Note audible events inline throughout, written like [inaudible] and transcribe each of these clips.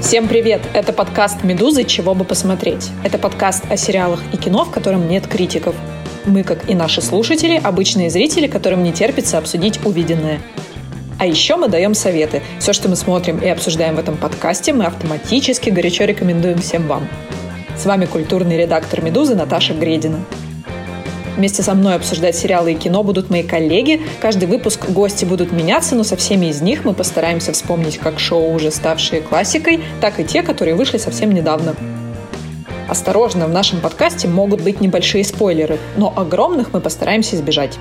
Всем привет! Это подкаст «Медузы. Чего бы посмотреть». Это подкаст о сериалах и кино, в котором нет критиков. Мы, как и наши слушатели, обычные зрители, которым не терпится обсудить увиденное. А еще мы даем советы. Все, что мы смотрим и обсуждаем в этом подкасте, мы автоматически горячо рекомендуем всем вам. С вами культурный редактор «Медузы» Наташа Гредина. Вместе со мной обсуждать сериалы и кино будут мои коллеги. Каждый выпуск гости будут меняться, но со всеми из них мы постараемся вспомнить как шоу, уже ставшие классикой, так и те, которые вышли совсем недавно. Осторожно, в нашем подкасте могут быть небольшие спойлеры, но огромных мы постараемся избежать.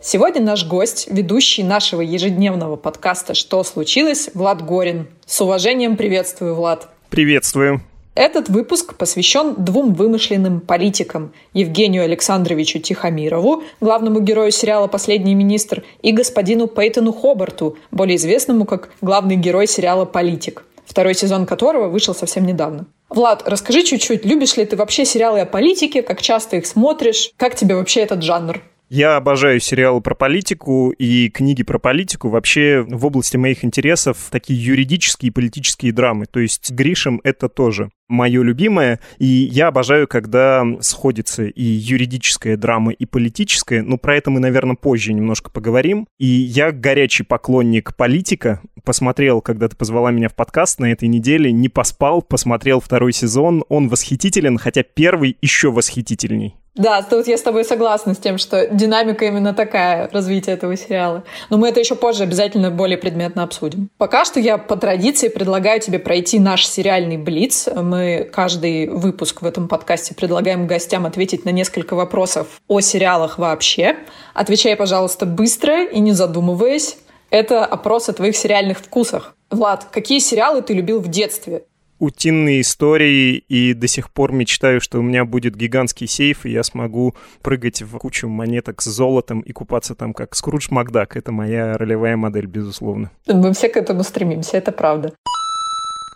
Сегодня наш гость, ведущий нашего ежедневного подкаста «Что случилось?» Влад Горин. С уважением приветствую, Влад. Приветствую. Этот выпуск посвящен двум вымышленным политикам – Евгению Александровичу Тихомирову, главному герою сериала «Последний министр», и господину Пейтону Хобарту, более известному как главный герой сериала «Политик», второй сезон которого вышел совсем недавно. Влад, расскажи чуть-чуть, любишь ли ты вообще сериалы о политике, как часто их смотришь, как тебе вообще этот жанр? Я обожаю сериалы про политику и книги про политику. Вообще в области моих интересов такие юридические и политические драмы. То есть Гришем это тоже мое любимое. И я обожаю, когда сходится и юридическая драма, и политическая. Но про это мы, наверное, позже немножко поговорим. И я горячий поклонник политика. Посмотрел, когда ты позвала меня в подкаст на этой неделе, не поспал, посмотрел второй сезон. Он восхитителен, хотя первый еще восхитительней. Да, тут я с тобой согласна с тем, что динамика именно такая развития этого сериала. Но мы это еще позже обязательно более предметно обсудим. Пока что я по традиции предлагаю тебе пройти наш сериальный блиц. Мы каждый выпуск в этом подкасте предлагаем гостям ответить на несколько вопросов о сериалах вообще. Отвечай, пожалуйста, быстро и не задумываясь. Это опрос о твоих сериальных вкусах. Влад, какие сериалы ты любил в детстве? Утиные истории и до сих пор мечтаю, что у меня будет гигантский сейф, и я смогу прыгать в кучу монеток с золотом и купаться там как Скрудж Макдак. Это моя ролевая модель, безусловно. Мы все к этому стремимся, это правда.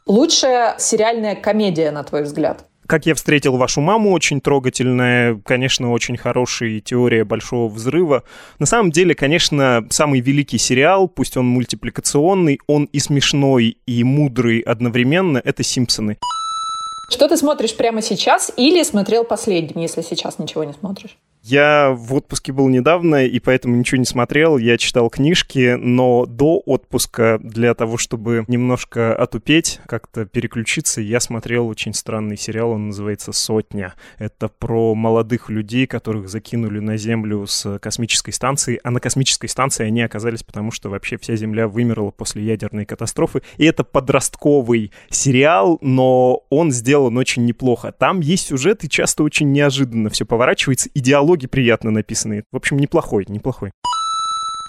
Лучшая сериальная комедия, на твой взгляд? Как я встретил вашу маму, очень трогательная, конечно, очень хорошая теория большого взрыва. На самом деле, конечно, самый великий сериал, пусть он мультипликационный, он и смешной, и мудрый одновременно, это «Симпсоны». Что ты смотришь прямо сейчас или смотрел последним, если сейчас ничего не смотришь? Я в отпуске был недавно, и поэтому ничего не смотрел. Я читал книжки, но до отпуска для того, чтобы немножко отупеть, как-то переключиться, я смотрел очень странный сериал, он называется «Сотня». Это про молодых людей, которых закинули на Землю с космической станции, а на космической станции они оказались, потому что вообще вся Земля вымерла после ядерной катастрофы. И это подростковый сериал, но он сделан очень неплохо. Там есть сюжет, и часто очень неожиданно все поворачивается, и диалог диалоги приятно написанные. В общем, неплохой, неплохой.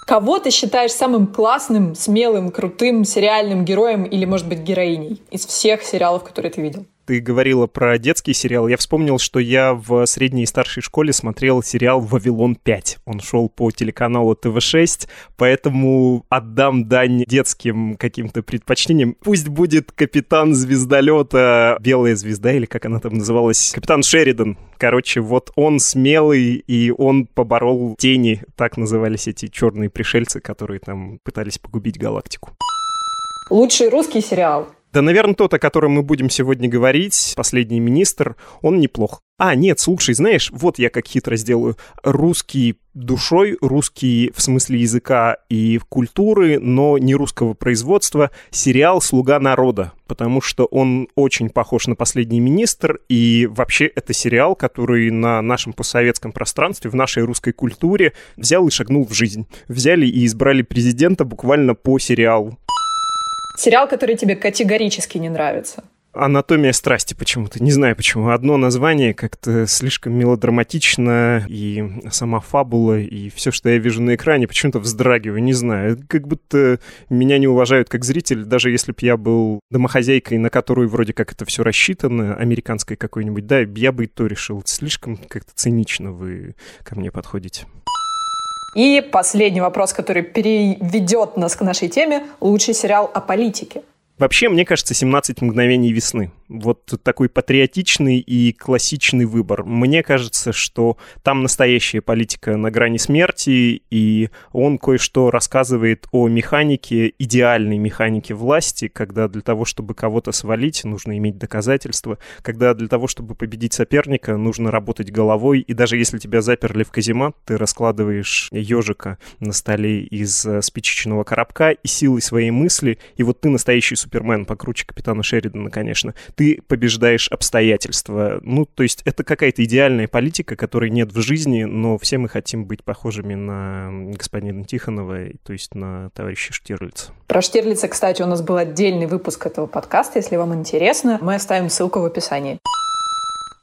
Кого ты считаешь самым классным, смелым, крутым сериальным героем или, может быть, героиней из всех сериалов, которые ты видел? Ты говорила про детский сериал, я вспомнил, что я в средней и старшей школе смотрел сериал «Вавилон 5». Он шел по телеканалу ТВ-6, поэтому отдам дань детским каким-то предпочтениям. Пусть будет капитан звездолета, белая звезда, или как она там называлась, капитан Шеридан. Короче, вот он смелый, и он поборол тени, так назывались эти черные пришельцы, которые там пытались погубить галактику. Лучший русский сериал. Да, наверное, тот, о котором мы будем сегодня говорить, последний министр, он неплох. А, нет, слушай, знаешь, вот я как хитро сделаю. Русский душой, русский в смысле языка и культуры, но не русского производства, сериал «Слуга народа», потому что он очень похож на «Последний министр», и вообще это сериал, который на нашем постсоветском пространстве, в нашей русской культуре взял и шагнул в жизнь. Взяли и избрали президента буквально по сериалу. Сериал, который тебе категорически не нравится. Анатомия страсти почему-то. Не знаю почему. Одно название как-то слишком мелодраматично, и сама фабула, и все, что я вижу на экране, почему-то вздрагиваю. Не знаю. Как будто меня не уважают как зритель, даже если бы я был домохозяйкой, на которую вроде как это все рассчитано, американской какой-нибудь, да, я бы и то решил. Слишком как-то цинично вы ко мне подходите. И последний вопрос, который переведет нас к нашей теме. Лучший сериал о политике. Вообще, мне кажется, «17 мгновений весны». Вот такой патриотичный и классичный выбор. Мне кажется, что там настоящая политика на грани смерти, и он кое-что рассказывает о механике, идеальной механике власти, когда для того, чтобы кого-то свалить, нужно иметь доказательства, когда для того, чтобы победить соперника, нужно работать головой, и даже если тебя заперли в каземат, ты раскладываешь ежика на столе из э, спичечного коробка и силой своей мысли, и вот ты настоящий Супермен, покруче капитана Шеридана, конечно, ты побеждаешь обстоятельства. Ну, то есть это какая-то идеальная политика, которой нет в жизни, но все мы хотим быть похожими на господина Тихонова, то есть на товарища Штирлица. Про Штирлица, кстати, у нас был отдельный выпуск этого подкаста, если вам интересно. Мы оставим ссылку в описании.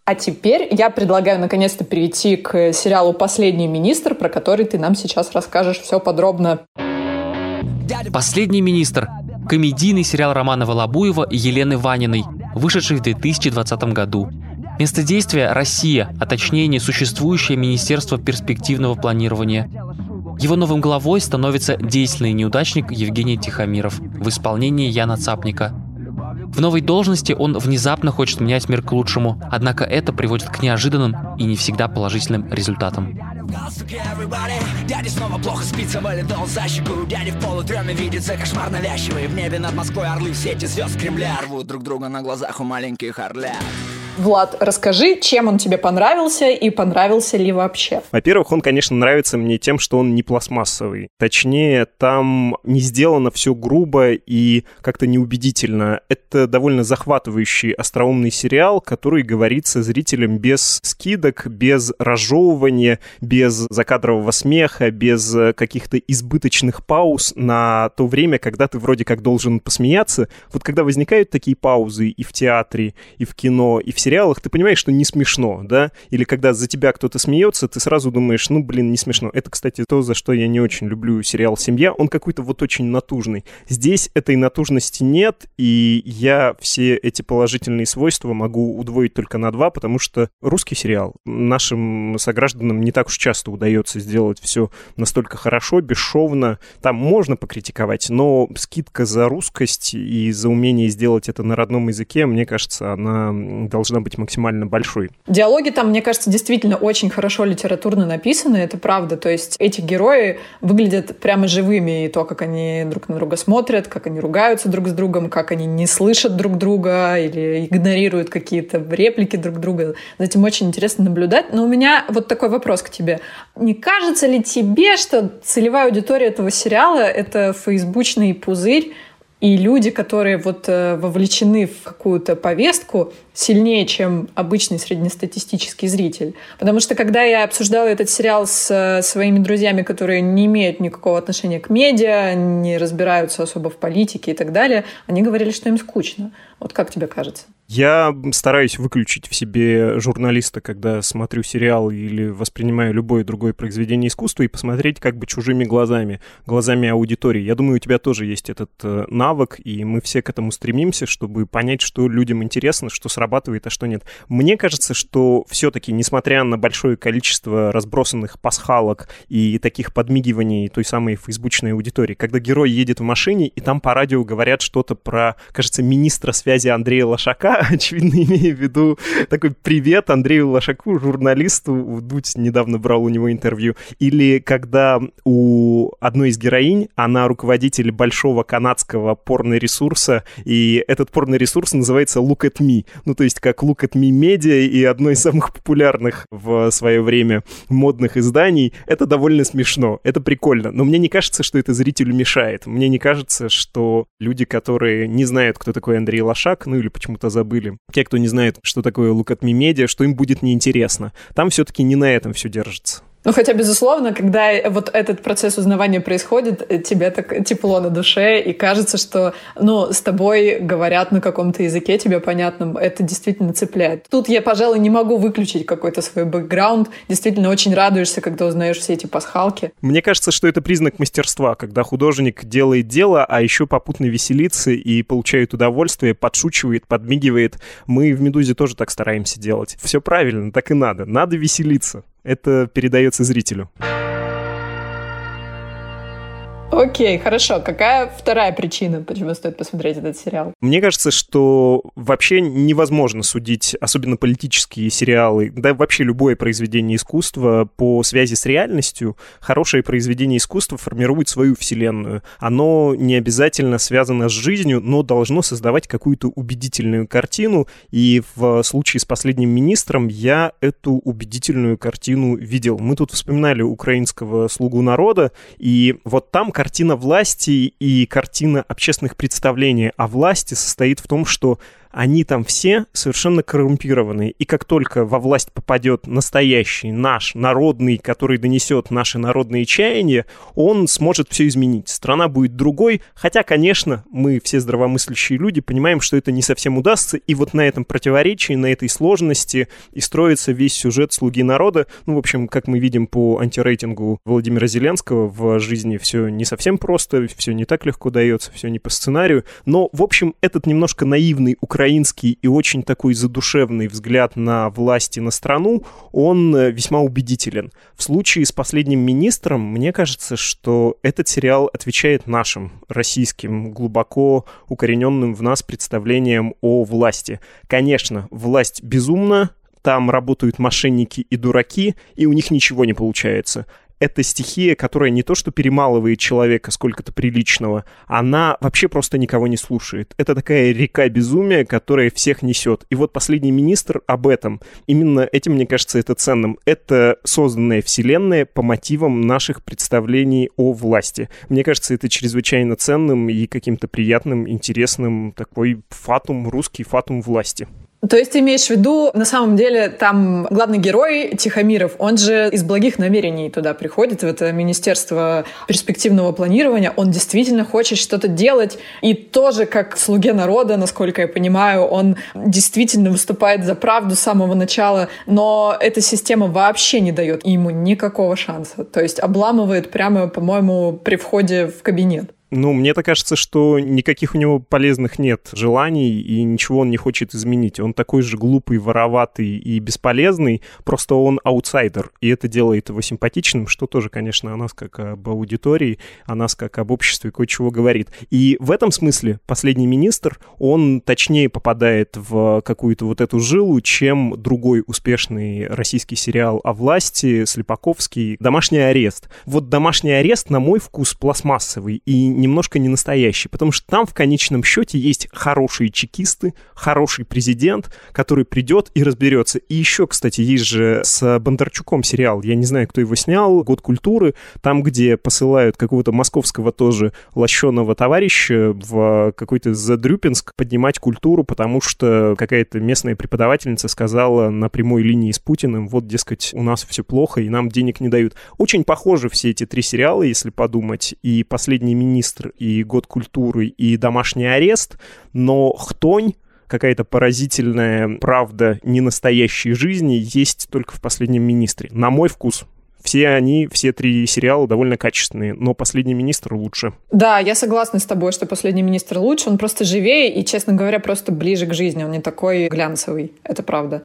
А теперь я предлагаю наконец-то перейти к сериалу «Последний министр», про который ты нам сейчас расскажешь все подробно. «Последний министр» — комедийный сериал Романа Волобуева и Елены Ваниной, вышедший в 2020 году. Место действия – Россия, а точнее несуществующее Министерство перспективного планирования. Его новым главой становится действенный неудачник Евгений Тихомиров в исполнении Яна Цапника – в новой должности он внезапно хочет менять мир к лучшему, однако это приводит к неожиданным и не всегда положительным результатам. Дяде снова плохо спится, вылетел за щеку Дяде в полутреме видится кошмар навязчивый. В небе над Москвой орлы в сети звезд Кремля Рвут друг друга на глазах у маленьких орлят Влад, расскажи, чем он тебе понравился и понравился ли вообще? Во-первых, он, конечно, нравится мне тем, что он не пластмассовый. Точнее, там не сделано все грубо и как-то неубедительно. Это довольно захватывающий остроумный сериал, который говорится зрителям без скидок, без разжевывания, без закадрового смеха, без каких-то избыточных пауз на то время, когда ты вроде как должен посмеяться. Вот когда возникают такие паузы и в театре, и в кино, и в сериалах ты понимаешь, что не смешно, да? Или когда за тебя кто-то смеется, ты сразу думаешь, ну, блин, не смешно. Это, кстати, то, за что я не очень люблю сериал «Семья». Он какой-то вот очень натужный. Здесь этой натужности нет, и я все эти положительные свойства могу удвоить только на два, потому что русский сериал нашим согражданам не так уж часто удается сделать все настолько хорошо, бесшовно. Там можно покритиковать, но скидка за русскость и за умение сделать это на родном языке, мне кажется, она должна должна быть максимально большой. Диалоги там, мне кажется, действительно очень хорошо литературно написаны, это правда. То есть эти герои выглядят прямо живыми, и то, как они друг на друга смотрят, как они ругаются друг с другом, как они не слышат друг друга или игнорируют какие-то реплики друг друга. За этим очень интересно наблюдать. Но у меня вот такой вопрос к тебе. Не кажется ли тебе, что целевая аудитория этого сериала — это фейсбучный пузырь, и люди, которые вот э, вовлечены в какую-то повестку, сильнее, чем обычный среднестатистический зритель. Потому что когда я обсуждала этот сериал с э, своими друзьями, которые не имеют никакого отношения к медиа, не разбираются особо в политике и так далее, они говорили, что им скучно. Вот как тебе кажется? Я стараюсь выключить в себе журналиста, когда смотрю сериал или воспринимаю любое другое произведение искусства и посмотреть как бы чужими глазами, глазами аудитории. Я думаю, у тебя тоже есть этот э, навык, и мы все к этому стремимся, чтобы понять, что людям интересно, что срабатывает, а что нет. Мне кажется, что все-таки, несмотря на большое количество разбросанных пасхалок и таких подмигиваний той самой фейсбучной аудитории, когда герой едет в машине, и там по радио говорят что-то про, кажется, министра связи Андрея Лошака, [laughs] очевидно, имея в виду такой привет Андрею Лошаку, журналисту. Дудь недавно брал у него интервью. Или когда у одной из героинь, она руководитель большого канадского порно-ресурса, и этот порно-ресурс называется Look at Me. Ну, то есть как Look at Me Media и одно из самых популярных в свое время модных изданий. Это довольно смешно, это прикольно. Но мне не кажется, что это зрителю мешает. Мне не кажется, что люди, которые не знают, кто такой Андрей Лошак, ну или почему-то забыли забыли. Те, кто не знает, что такое Look at Me Media, что им будет неинтересно. Там все-таки не на этом все держится. Ну, хотя, безусловно, когда вот этот процесс узнавания происходит, э, тебе так тепло на душе, и кажется, что, ну, с тобой говорят на каком-то языке тебе понятном, это действительно цепляет. Тут я, пожалуй, не могу выключить какой-то свой бэкграунд. Действительно, очень радуешься, когда узнаешь все эти пасхалки. Мне кажется, что это признак мастерства, когда художник делает дело, а еще попутно веселится и получает удовольствие, подшучивает, подмигивает. Мы в «Медузе» тоже так стараемся делать. Все правильно, так и надо. Надо веселиться это передается зрителю. Окей, хорошо. Какая вторая причина, почему стоит посмотреть этот сериал? Мне кажется, что вообще невозможно судить, особенно политические сериалы, да вообще любое произведение искусства по связи с реальностью. Хорошее произведение искусства формирует свою вселенную. Оно не обязательно связано с жизнью, но должно создавать какую-то убедительную картину. И в случае с последним министром я эту убедительную картину видел. Мы тут вспоминали украинского слугу народа, и вот там картина власти и картина общественных представлений о власти состоит в том, что они там все совершенно коррумпированы. И как только во власть попадет настоящий, наш, народный, который донесет наши народные чаяния, он сможет все изменить. Страна будет другой, хотя, конечно, мы все здравомыслящие люди понимаем, что это не совсем удастся, и вот на этом противоречии, на этой сложности и строится весь сюжет «Слуги народа». Ну, в общем, как мы видим по антирейтингу Владимира Зеленского, в жизни все не совсем просто, все не так легко дается, все не по сценарию, но, в общем, этот немножко наивный украинский украинский и очень такой задушевный взгляд на власти, на страну, он э, весьма убедителен. В случае с последним министром, мне кажется, что этот сериал отвечает нашим, российским, глубоко укорененным в нас представлениям о власти. Конечно, власть безумна, там работают мошенники и дураки, и у них ничего не получается эта стихия, которая не то что перемалывает человека сколько-то приличного, она вообще просто никого не слушает. Это такая река безумия, которая всех несет. И вот последний министр об этом. Именно этим, мне кажется, это ценным. Это созданная вселенная по мотивам наших представлений о власти. Мне кажется, это чрезвычайно ценным и каким-то приятным, интересным такой фатум, русский фатум власти. То есть ты имеешь в виду, на самом деле, там главный герой Тихомиров, он же из благих намерений туда приходит, в это Министерство перспективного планирования, он действительно хочет что-то делать, и тоже как слуге народа, насколько я понимаю, он действительно выступает за правду с самого начала, но эта система вообще не дает ему никакого шанса, то есть обламывает прямо, по-моему, при входе в кабинет. Ну, мне-то кажется, что никаких у него полезных нет желаний, и ничего он не хочет изменить. Он такой же глупый, вороватый и бесполезный, просто он аутсайдер, и это делает его симпатичным, что тоже, конечно, о нас как об аудитории, о нас как об обществе кое-чего говорит. И в этом смысле последний министр, он точнее попадает в какую-то вот эту жилу, чем другой успешный российский сериал о власти, Слепаковский, «Домашний арест». Вот «Домашний арест», на мой вкус, пластмассовый, и немножко не настоящий, потому что там в конечном счете есть хорошие чекисты, хороший президент, который придет и разберется. И еще, кстати, есть же с Бондарчуком сериал, я не знаю, кто его снял, «Год культуры», там, где посылают какого-то московского тоже лощеного товарища в какой-то Задрюпинск поднимать культуру, потому что какая-то местная преподавательница сказала на прямой линии с Путиным, вот, дескать, у нас все плохо, и нам денег не дают. Очень похожи все эти три сериала, если подумать, и «Последний министр» министр, и год культуры, и домашний арест, но хтонь какая-то поразительная правда ненастоящей жизни есть только в «Последнем министре». На мой вкус. Все они, все три сериала довольно качественные, но «Последний министр» лучше. Да, я согласна с тобой, что «Последний министр» лучше. Он просто живее и, честно говоря, просто ближе к жизни. Он не такой глянцевый. Это правда.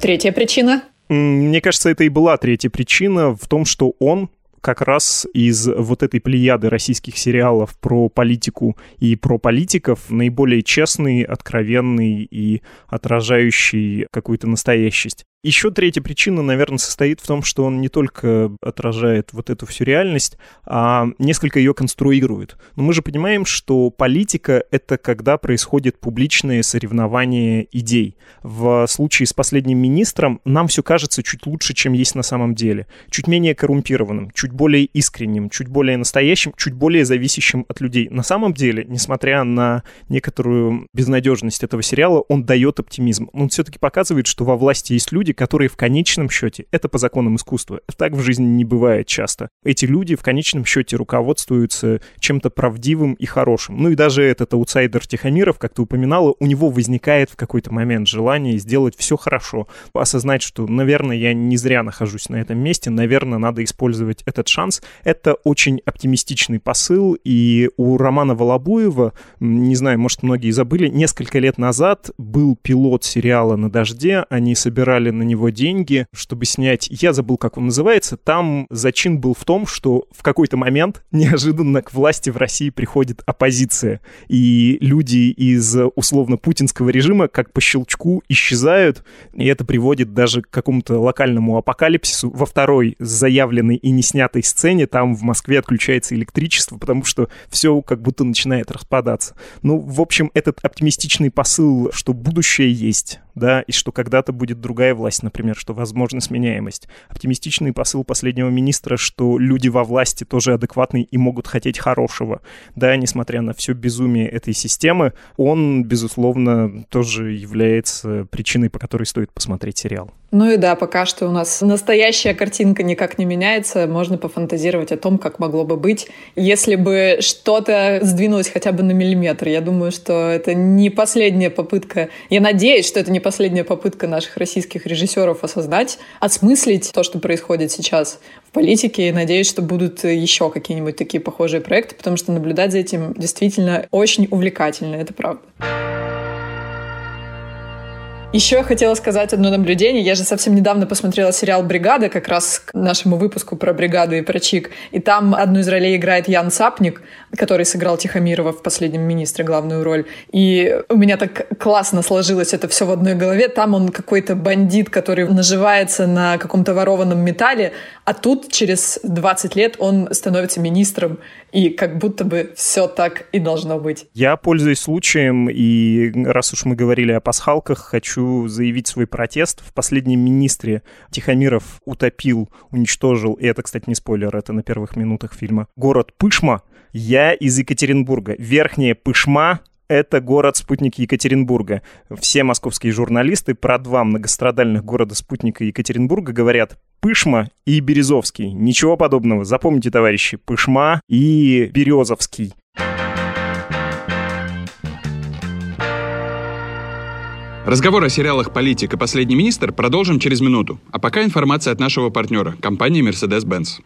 Третья причина мне кажется, это и была третья причина в том, что он как раз из вот этой плеяды российских сериалов про политику и про политиков наиболее честный, откровенный и отражающий какую-то настоящесть. Еще третья причина, наверное, состоит в том, что он не только отражает вот эту всю реальность, а несколько ее конструирует. Но мы же понимаем, что политика — это когда происходит публичное соревнование идей. В случае с последним министром нам все кажется чуть лучше, чем есть на самом деле. Чуть менее коррумпированным, чуть более искренним, чуть более настоящим, чуть более зависящим от людей. На самом деле, несмотря на некоторую безнадежность этого сериала, он дает оптимизм. Он все-таки показывает, что во власти есть люди, люди, которые в конечном счете, это по законам искусства, так в жизни не бывает часто. Эти люди в конечном счете руководствуются чем-то правдивым и хорошим. Ну и даже этот аутсайдер Тихомиров, как ты упоминала, у него возникает в какой-то момент желание сделать все хорошо, осознать, что, наверное, я не зря нахожусь на этом месте, наверное, надо использовать этот шанс. Это очень оптимистичный посыл, и у Романа Волобуева, не знаю, может, многие забыли, несколько лет назад был пилот сериала «На дожде», они собирали на него деньги, чтобы снять, я забыл, как он называется, там зачин был в том, что в какой-то момент [laughs] неожиданно к власти в России приходит оппозиция, и люди из условно-путинского режима как по щелчку исчезают, и это приводит даже к какому-то локальному апокалипсису. Во второй заявленной и не снятой сцене там в Москве отключается электричество, потому что все как будто начинает распадаться. Ну, в общем, этот оптимистичный посыл, что будущее есть, да, и что когда-то будет другая власть, например, что возможна сменяемость. Оптимистичный посыл последнего министра, что люди во власти тоже адекватные и могут хотеть хорошего, да, несмотря на все безумие этой системы, он, безусловно, тоже является причиной, по которой стоит посмотреть сериал. Ну и да, пока что у нас настоящая картинка никак не меняется. Можно пофантазировать о том, как могло бы быть, если бы что-то сдвинулось хотя бы на миллиметр. Я думаю, что это не последняя попытка. Я надеюсь, что это не последняя попытка наших российских режиссеров осознать, осмыслить то, что происходит сейчас в политике. И надеюсь, что будут еще какие-нибудь такие похожие проекты, потому что наблюдать за этим действительно очень увлекательно. Это правда. Еще я хотела сказать одно наблюдение. Я же совсем недавно посмотрела сериал «Бригада», как раз к нашему выпуску про бригаду и про ЧИК. И там одну из ролей играет Ян Сапник, который сыграл Тихомирова в «Последнем министре» главную роль. И у меня так классно сложилось это все в одной голове. Там он какой-то бандит, который наживается на каком-то ворованном металле, а тут через 20 лет он становится министром. И как будто бы все так и должно быть. Я пользуюсь случаем, и раз уж мы говорили о пасхалках, хочу хочу заявить свой протест. В последнем министре Тихомиров утопил, уничтожил, и это, кстати, не спойлер, это на первых минутах фильма, город Пышма. Я из Екатеринбурга. Верхняя Пышма это город-спутник Екатеринбурга. Все московские журналисты про два многострадальных города-спутника Екатеринбурга говорят Пышма и Березовский. Ничего подобного. Запомните, товарищи, Пышма и Березовский. Разговор о сериалах «Политик» и «Последний министр» продолжим через минуту. А пока информация от нашего партнера, компании Mercedes-Benz.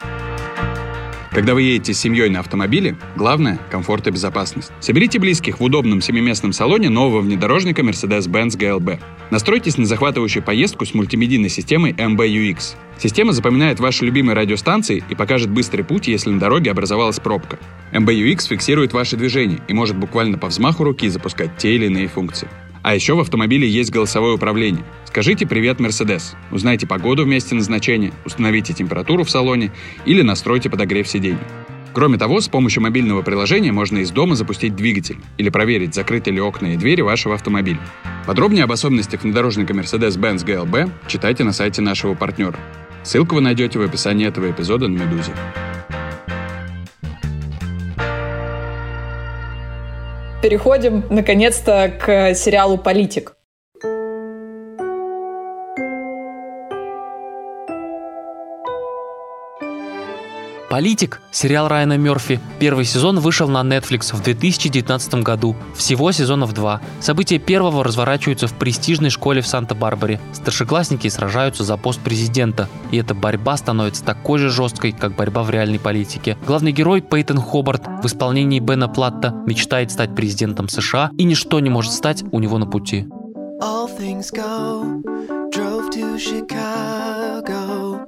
Когда вы едете с семьей на автомобиле, главное – комфорт и безопасность. Соберите близких в удобном семиместном салоне нового внедорожника Mercedes-Benz GLB. Настройтесь на захватывающую поездку с мультимедийной системой MBUX. Система запоминает ваши любимые радиостанции и покажет быстрый путь, если на дороге образовалась пробка. MBUX фиксирует ваши движения и может буквально по взмаху руки запускать те или иные функции. А еще в автомобиле есть голосовое управление. Скажите «Привет, Мерседес», узнайте погоду в месте назначения, установите температуру в салоне или настройте подогрев сидений. Кроме того, с помощью мобильного приложения можно из дома запустить двигатель или проверить, закрыты ли окна и двери вашего автомобиля. Подробнее об особенностях внедорожника Mercedes-Benz GLB читайте на сайте нашего партнера. Ссылку вы найдете в описании этого эпизода на «Медузе». Переходим, наконец-то, к сериалу «Политик». «Политик» — сериал Райана Мерфи. Первый сезон вышел на Netflix в 2019 году. Всего сезонов два. События первого разворачиваются в престижной школе в Санта-Барбаре. Старшеклассники сражаются за пост президента. И эта борьба становится такой же жесткой, как борьба в реальной политике. Главный герой Пейтон Хобарт в исполнении Бена Платта мечтает стать президентом США, и ничто не может стать у него на пути. All things go, drove to Chicago.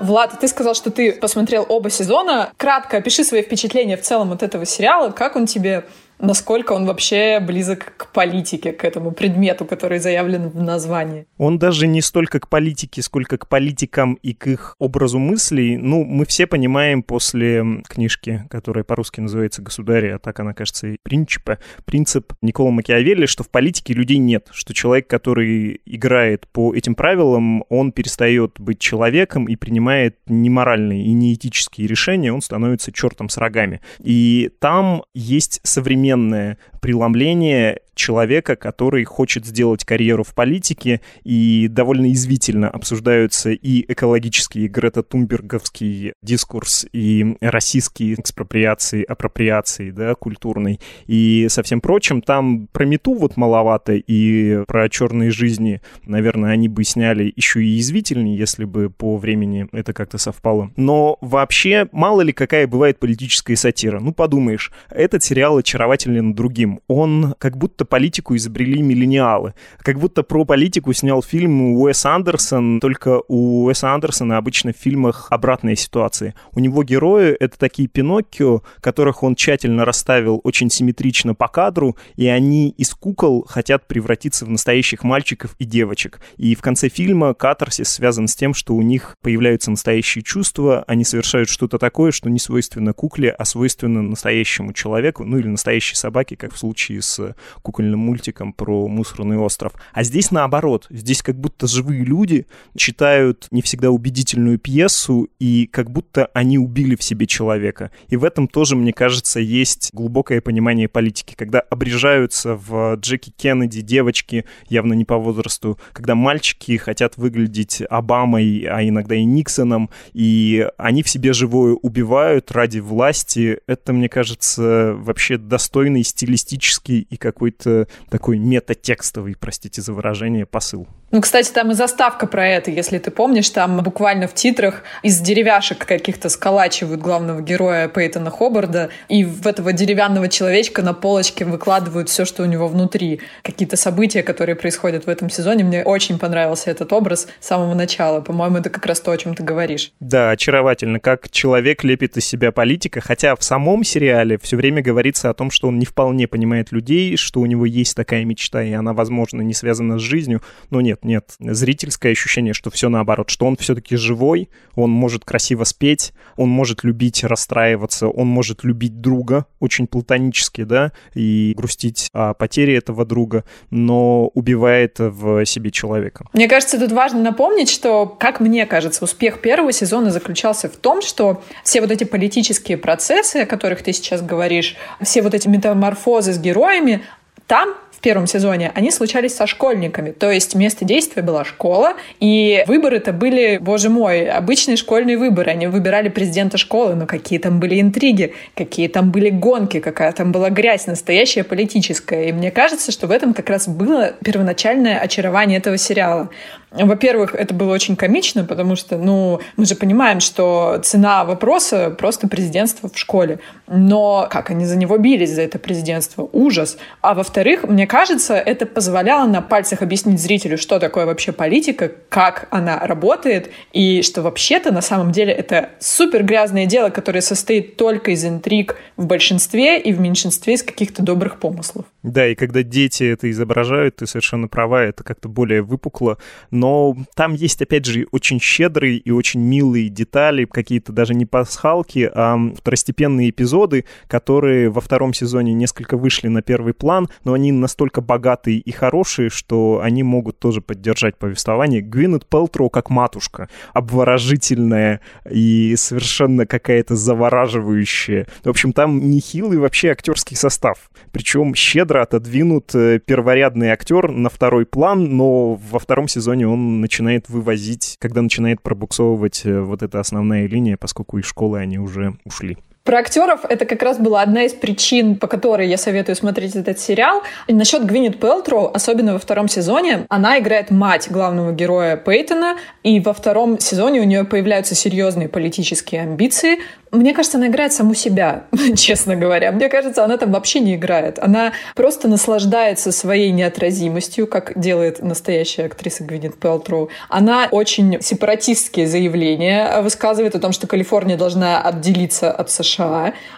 Влад, ты сказал, что ты посмотрел оба сезона. Кратко опиши свои впечатления в целом от этого сериала. Как он тебе насколько он вообще близок к политике, к этому предмету, который заявлен в названии. Он даже не столько к политике, сколько к политикам и к их образу мыслей. Ну, мы все понимаем после книжки, которая по-русски называется «Государь», а так она, кажется, и «Принципа», принцип Никола Макиавелли, что в политике людей нет, что человек, который играет по этим правилам, он перестает быть человеком и принимает неморальные и неэтические решения, он становится чертом с рогами. И там есть современные современное преломление человека, который хочет сделать карьеру в политике, и довольно извительно обсуждаются и экологический, и Грета Тумберговский дискурс, и российские экспроприации, апроприации, да, культурной, и со всем прочим. Там про мету вот маловато, и про черные жизни, наверное, они бы сняли еще и извительнее, если бы по времени это как-то совпало. Но вообще, мало ли какая бывает политическая сатира. Ну, подумаешь, этот сериал очаровательный основателен другим. Он как будто политику изобрели миллениалы. Как будто про политику снял фильм Уэс Андерсон, только у Уэса Андерсона обычно в фильмах обратные ситуации. У него герои — это такие Пиноккио, которых он тщательно расставил очень симметрично по кадру, и они из кукол хотят превратиться в настоящих мальчиков и девочек. И в конце фильма катарсис связан с тем, что у них появляются настоящие чувства, они совершают что-то такое, что не свойственно кукле, а свойственно настоящему человеку, ну или настоящей собаке, как в случае с кукольным мультиком про мусорный остров. А здесь наоборот, здесь как будто живые люди читают не всегда убедительную пьесу, и как будто они убили в себе человека. И в этом тоже, мне кажется, есть глубокое понимание политики, когда обрежаются в Джеки Кеннеди девочки, явно не по возрасту, когда мальчики хотят выглядеть Обамой, а иногда и Никсоном, и они в себе живое убивают ради власти. Это, мне кажется, вообще достойный стилистический и какой-то такой метатекстовый, простите за выражение, посыл. Ну, кстати, там и заставка про это, если ты помнишь, там буквально в титрах из деревяшек каких-то сколачивают главного героя Пейтона Хобарда, и в этого деревянного человечка на полочке выкладывают все, что у него внутри. Какие-то события, которые происходят в этом сезоне. Мне очень понравился этот образ с самого начала. По-моему, это как раз то, о чем ты говоришь. Да, очаровательно, как человек лепит из себя политика, хотя в самом сериале все время говорится о том, что он не вполне понимает людей, что у него есть такая мечта, и она, возможно, не связана с жизнью, но нет, нет. Зрительское ощущение, что все наоборот, что он все-таки живой, он может красиво спеть, он может любить, расстраиваться, он может любить друга, очень платонически, да, и грустить о потере этого друга, но убивает в себе человека. Мне кажется, тут важно напомнить, что, как мне кажется, успех первого сезона заключался в том, что все вот эти политические процессы, о которых ты сейчас говоришь, все вот эти метаморфозы с героями, там первом сезоне, они случались со школьниками. То есть место действия была школа, и выборы-то были, боже мой, обычные школьные выборы. Они выбирали президента школы, но какие там были интриги, какие там были гонки, какая там была грязь настоящая политическая. И мне кажется, что в этом как раз было первоначальное очарование этого сериала. Во-первых, это было очень комично, потому что, ну, мы же понимаем, что цена вопроса просто президентство в школе. Но как они за него бились, за это президентство? Ужас. А во-вторых, мне кажется, это позволяло на пальцах объяснить зрителю, что такое вообще политика, как она работает, и что вообще-то на самом деле это супер грязное дело, которое состоит только из интриг в большинстве и в меньшинстве из каких-то добрых помыслов. Да, и когда дети это изображают, ты совершенно права, это как-то более выпукло, но там есть, опять же, очень щедрые и очень милые детали, какие-то даже не пасхалки, а второстепенные эпизоды, которые во втором сезоне несколько вышли на первый план, но они настолько богатые и хорошие, что они могут тоже поддержать повествование. Гвинет Пелтроу как матушка, обворожительная и совершенно какая-то завораживающая. В общем, там нехилый вообще актерский состав. Причем щедро отодвинут э, перворядный актер на второй план, но во втором сезоне он начинает вывозить, когда начинает пробуксовывать э, вот эта основная линия, поскольку из школы они уже ушли. Про актеров это как раз была одна из причин, по которой я советую смотреть этот сериал. И насчет Гвинет Пелтроу, особенно во втором сезоне, она играет мать главного героя Пейтона, и во втором сезоне у нее появляются серьезные политические амбиции, мне кажется, она играет саму себя, [laughs] честно говоря. Мне кажется, она там вообще не играет. Она просто наслаждается своей неотразимостью, как делает настоящая актриса Гвинет Пелтроу. Она очень сепаратистские заявления высказывает о том, что Калифорния должна отделиться от США.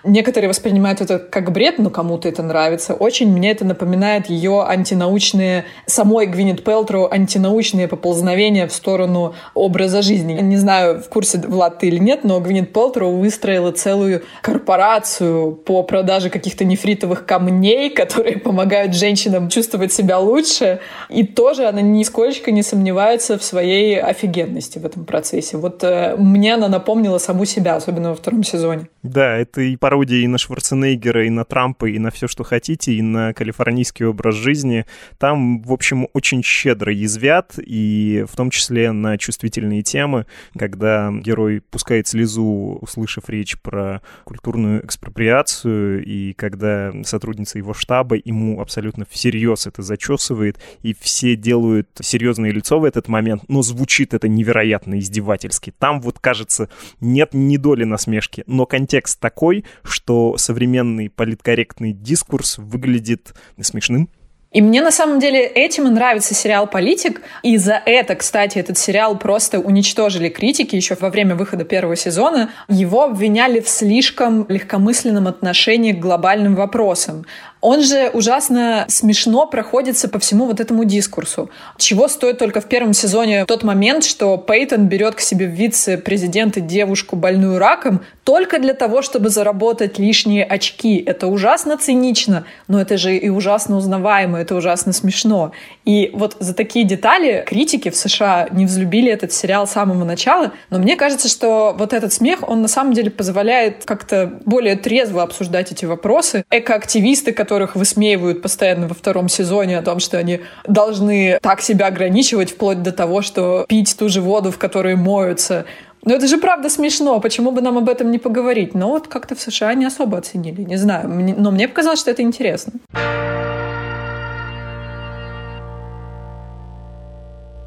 Некоторые воспринимают это как бред, но кому-то это нравится. Очень мне это напоминает ее антинаучные, самой Гвинет Пелтроу антинаучные поползновения в сторону образа жизни. Не знаю, в курсе Влад ты или нет, но Гвинет выстроила выстроила целую корпорацию по продаже каких-то нефритовых камней, которые помогают женщинам чувствовать себя лучше. И тоже она нисколько не сомневается в своей офигенности в этом процессе. Вот э, мне она напомнила саму себя, особенно во втором сезоне. Да, это и пародия и на Шварценеггера, и на Трампа, и на все, что хотите, и на калифорнийский образ жизни. Там, в общем, очень щедро язвят, и в том числе на чувствительные темы, когда герой пускает слезу, услышав речь про культурную экспроприацию, и когда сотрудница его штаба ему абсолютно всерьез это зачесывает, и все делают серьезное лицо в этот момент, но звучит это невероятно издевательски. Там вот, кажется, нет ни доли насмешки, но контекст такой, что современный политкорректный дискурс выглядит смешным, и мне на самом деле этим и нравится сериал «Политик». И за это, кстати, этот сериал просто уничтожили критики еще во время выхода первого сезона. Его обвиняли в слишком легкомысленном отношении к глобальным вопросам. Он же ужасно смешно проходится по всему вот этому дискурсу. Чего стоит только в первом сезоне тот момент, что Пейтон берет к себе в вице-президенты девушку больную раком только для того, чтобы заработать лишние очки. Это ужасно цинично, но это же и ужасно узнаваемо, это ужасно смешно. И вот за такие детали критики в США не взлюбили этот сериал с самого начала, но мне кажется, что вот этот смех, он на самом деле позволяет как-то более трезво обсуждать эти вопросы. Экоактивисты, которых высмеивают постоянно во втором сезоне о том, что они должны так себя ограничивать вплоть до того, что пить ту же воду, в которой моются, но это же правда смешно, почему бы нам об этом не поговорить? Но вот как-то в США не особо оценили, не знаю. Но мне показалось, что это интересно.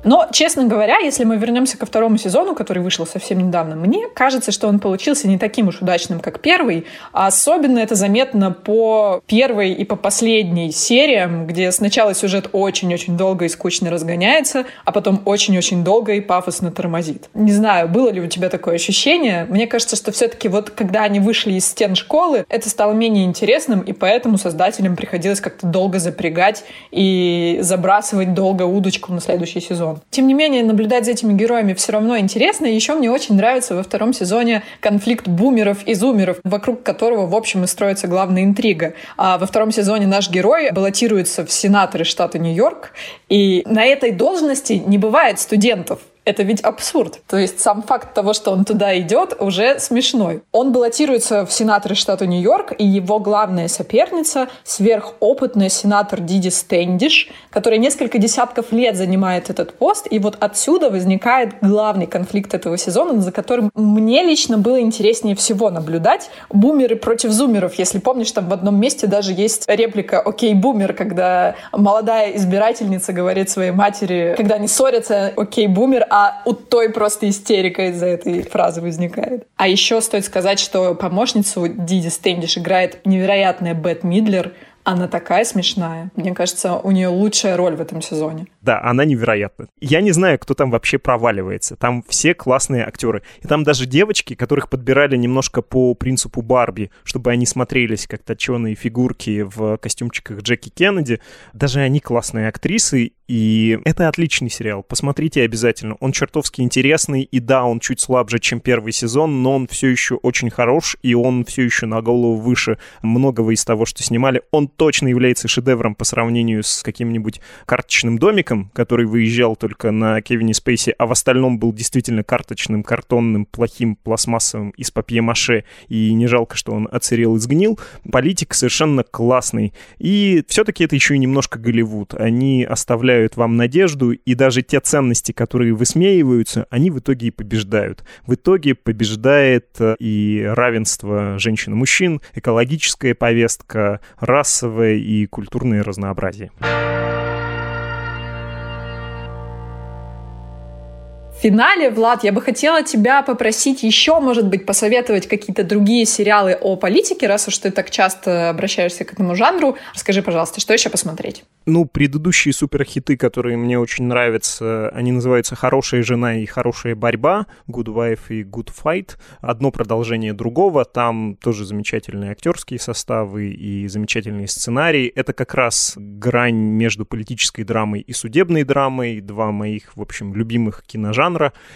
Но, честно говоря, если мы вернемся ко второму сезону, который вышел совсем недавно, мне кажется, что он получился не таким уж удачным, как первый. А особенно это заметно по первой и по последней сериям, где сначала сюжет очень-очень долго и скучно разгоняется, а потом очень-очень долго и пафосно тормозит. Не знаю, было ли у тебя такое ощущение. Мне кажется, что все-таки вот когда они вышли из стен школы, это стало менее интересным, и поэтому создателям приходилось как-то долго запрягать и забрасывать долго удочку на следующий сезон. Тем не менее, наблюдать за этими героями все равно интересно. Еще мне очень нравится во втором сезоне конфликт бумеров и зумеров, вокруг которого, в общем, и строится главная интрига. А во втором сезоне наш герой баллотируется в сенаторы штата Нью-Йорк, и на этой должности не бывает студентов это ведь абсурд. То есть сам факт того, что он туда идет, уже смешной. Он баллотируется в сенаторы штата Нью-Йорк, и его главная соперница — сверхопытный сенатор Диди Стэндиш, который несколько десятков лет занимает этот пост, и вот отсюда возникает главный конфликт этого сезона, за которым мне лично было интереснее всего наблюдать. Бумеры против зумеров. Если помнишь, там в одном месте даже есть реплика «Окей, бумер», когда молодая избирательница говорит своей матери, когда они ссорятся «Окей, бумер», а у той просто истерика из-за этой фразы возникает. А еще стоит сказать, что помощницу Диди Стэндиш играет невероятная Бет Мидлер, она такая смешная. Мне кажется, у нее лучшая роль в этом сезоне. Да, она невероятна. Я не знаю, кто там вообще проваливается. Там все классные актеры. И там даже девочки, которых подбирали немножко по принципу Барби, чтобы они смотрелись как точеные фигурки в костюмчиках Джеки Кеннеди. Даже они классные актрисы, и это отличный сериал. Посмотрите обязательно. Он чертовски интересный, и да, он чуть слабже, чем первый сезон, но он все еще очень хорош, и он все еще на голову выше многого из того, что снимали. Он точно является шедевром по сравнению с каким-нибудь карточным домиком, который выезжал только на Кевине Спейси, а в остальном был действительно карточным, картонным, плохим, пластмассовым из папье-маше, и не жалко, что он оцерел и сгнил. Политик совершенно классный. И все-таки это еще и немножко Голливуд. Они оставляют вам надежду, и даже те ценности, которые высмеиваются, они в итоге и побеждают. В итоге побеждает э, и равенство женщин и мужчин, экологическая повестка, расовое и культурное разнообразие. В финале, Влад, я бы хотела тебя попросить еще, может быть, посоветовать какие-то другие сериалы о политике, раз уж ты так часто обращаешься к этому жанру. Расскажи, пожалуйста, что еще посмотреть? Ну, предыдущие суперхиты, которые мне очень нравятся, они называются «Хорошая жена» и «Хорошая борьба», «Good Wife» и «Good Fight». Одно продолжение другого, там тоже замечательные актерские составы и замечательные сценарии. Это как раз грань между политической драмой и судебной драмой, два моих, в общем, любимых киножанра.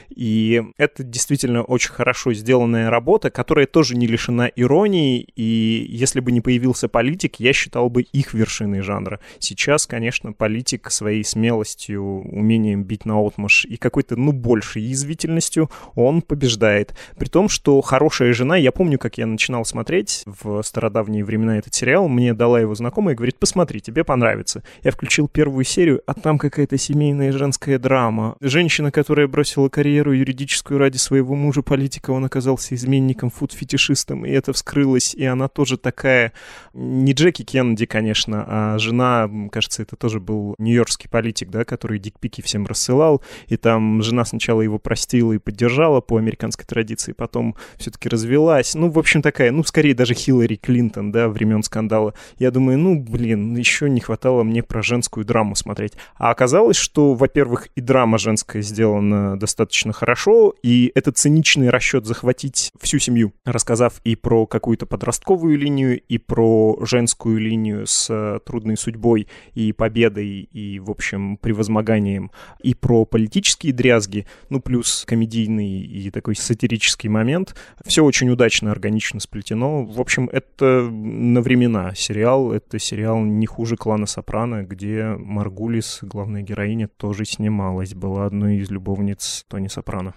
И это действительно очень хорошо сделанная работа, которая тоже не лишена иронии, и если бы не появился политик, я считал бы их вершиной жанра. Сейчас конечно, политик своей смелостью, умением бить на отмаш и какой-то, ну, большей язвительностью, он побеждает. При том, что «Хорошая жена», я помню, как я начинал смотреть в стародавние времена этот сериал, мне дала его знакомая и говорит, посмотри, тебе понравится. Я включил первую серию, а там какая-то семейная женская драма. Женщина, которая бросила карьеру юридическую ради своего мужа политика, он оказался изменником, фуд-фетишистом, и это вскрылось, и она тоже такая, не Джеки Кеннеди, конечно, а жена, кажется, это тоже был нью-йоркский политик, да, который дикпики всем рассылал, и там жена сначала его простила и поддержала по американской традиции, потом все-таки развелась. Ну, в общем, такая, ну, скорее даже Хиллари Клинтон, да, времен скандала. Я думаю, ну, блин, еще не хватало мне про женскую драму смотреть. А оказалось, что, во-первых, и драма женская сделана достаточно хорошо, и это циничный расчет захватить всю семью, рассказав и про какую-то подростковую линию, и про женскую линию с э, трудной судьбой и победой, и, в общем, превозмоганием, и про политические дрязги, ну, плюс комедийный и такой сатирический момент. Все очень удачно, органично сплетено. В общем, это на времена сериал. Это сериал не хуже «Клана Сопрано», где Маргулис, главная героиня, тоже снималась. Была одной из любовниц Тони Сопрано.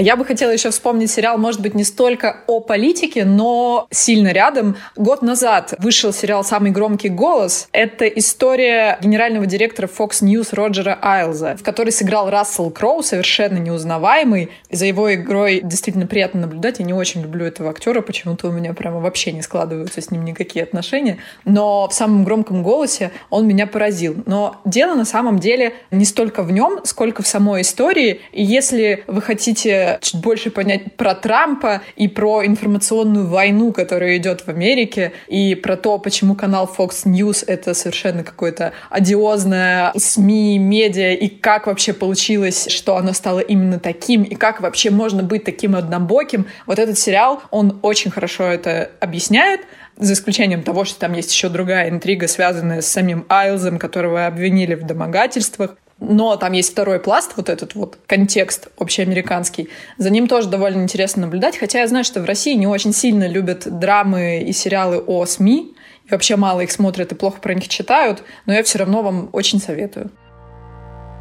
Я бы хотела еще вспомнить сериал, может быть, не столько о политике, но сильно рядом. Год назад вышел сериал «Самый громкий голос». Это история генерального директора Fox News Роджера Айлза, в которой сыграл Рассел Кроу, совершенно неузнаваемый. За его игрой действительно приятно наблюдать. Я не очень люблю этого актера, почему-то у меня прямо вообще не складываются с ним никакие отношения. Но в «Самом громком голосе» он меня поразил. Но дело на самом деле не столько в нем, сколько в самой истории. И если вы хотите чуть больше понять про Трампа и про информационную войну, которая идет в Америке, и про то, почему канал Fox News — это совершенно какое-то одиозное СМИ, медиа, и как вообще получилось, что оно стало именно таким, и как вообще можно быть таким однобоким. Вот этот сериал, он очень хорошо это объясняет, за исключением того, что там есть еще другая интрига, связанная с самим Айлзом, которого обвинили в домогательствах. Но там есть второй пласт, вот этот вот контекст общеамериканский. За ним тоже довольно интересно наблюдать, хотя я знаю, что в России не очень сильно любят драмы и сериалы о СМИ, и вообще мало их смотрят и плохо про них читают, но я все равно вам очень советую.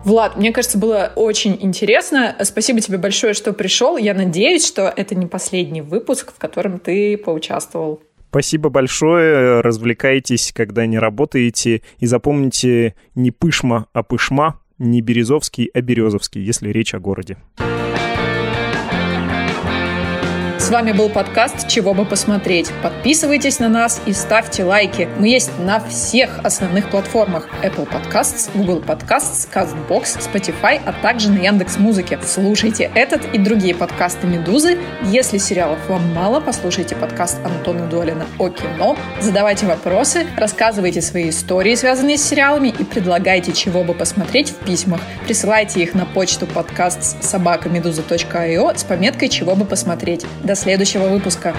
Влад, мне кажется, было очень интересно. Спасибо тебе большое, что пришел. Я надеюсь, что это не последний выпуск, в котором ты поучаствовал. Спасибо большое. Развлекайтесь, когда не работаете. И запомните не пышма, а пышма не Березовский, а Березовский, если речь о городе. С вами был подкаст «Чего бы посмотреть». Подписывайтесь на нас и ставьте лайки. Мы есть на всех основных платформах. Apple Podcasts, Google Podcasts, CastBox, Spotify, а также на Яндекс Музыке. Слушайте этот и другие подкасты «Медузы». Если сериалов вам мало, послушайте подкаст Антона Долина о кино. Задавайте вопросы, рассказывайте свои истории, связанные с сериалами, и предлагайте, чего бы посмотреть в письмах. Присылайте их на почту подкаст собакамедуза.io с пометкой «Чего бы посмотреть». До следующего выпуска.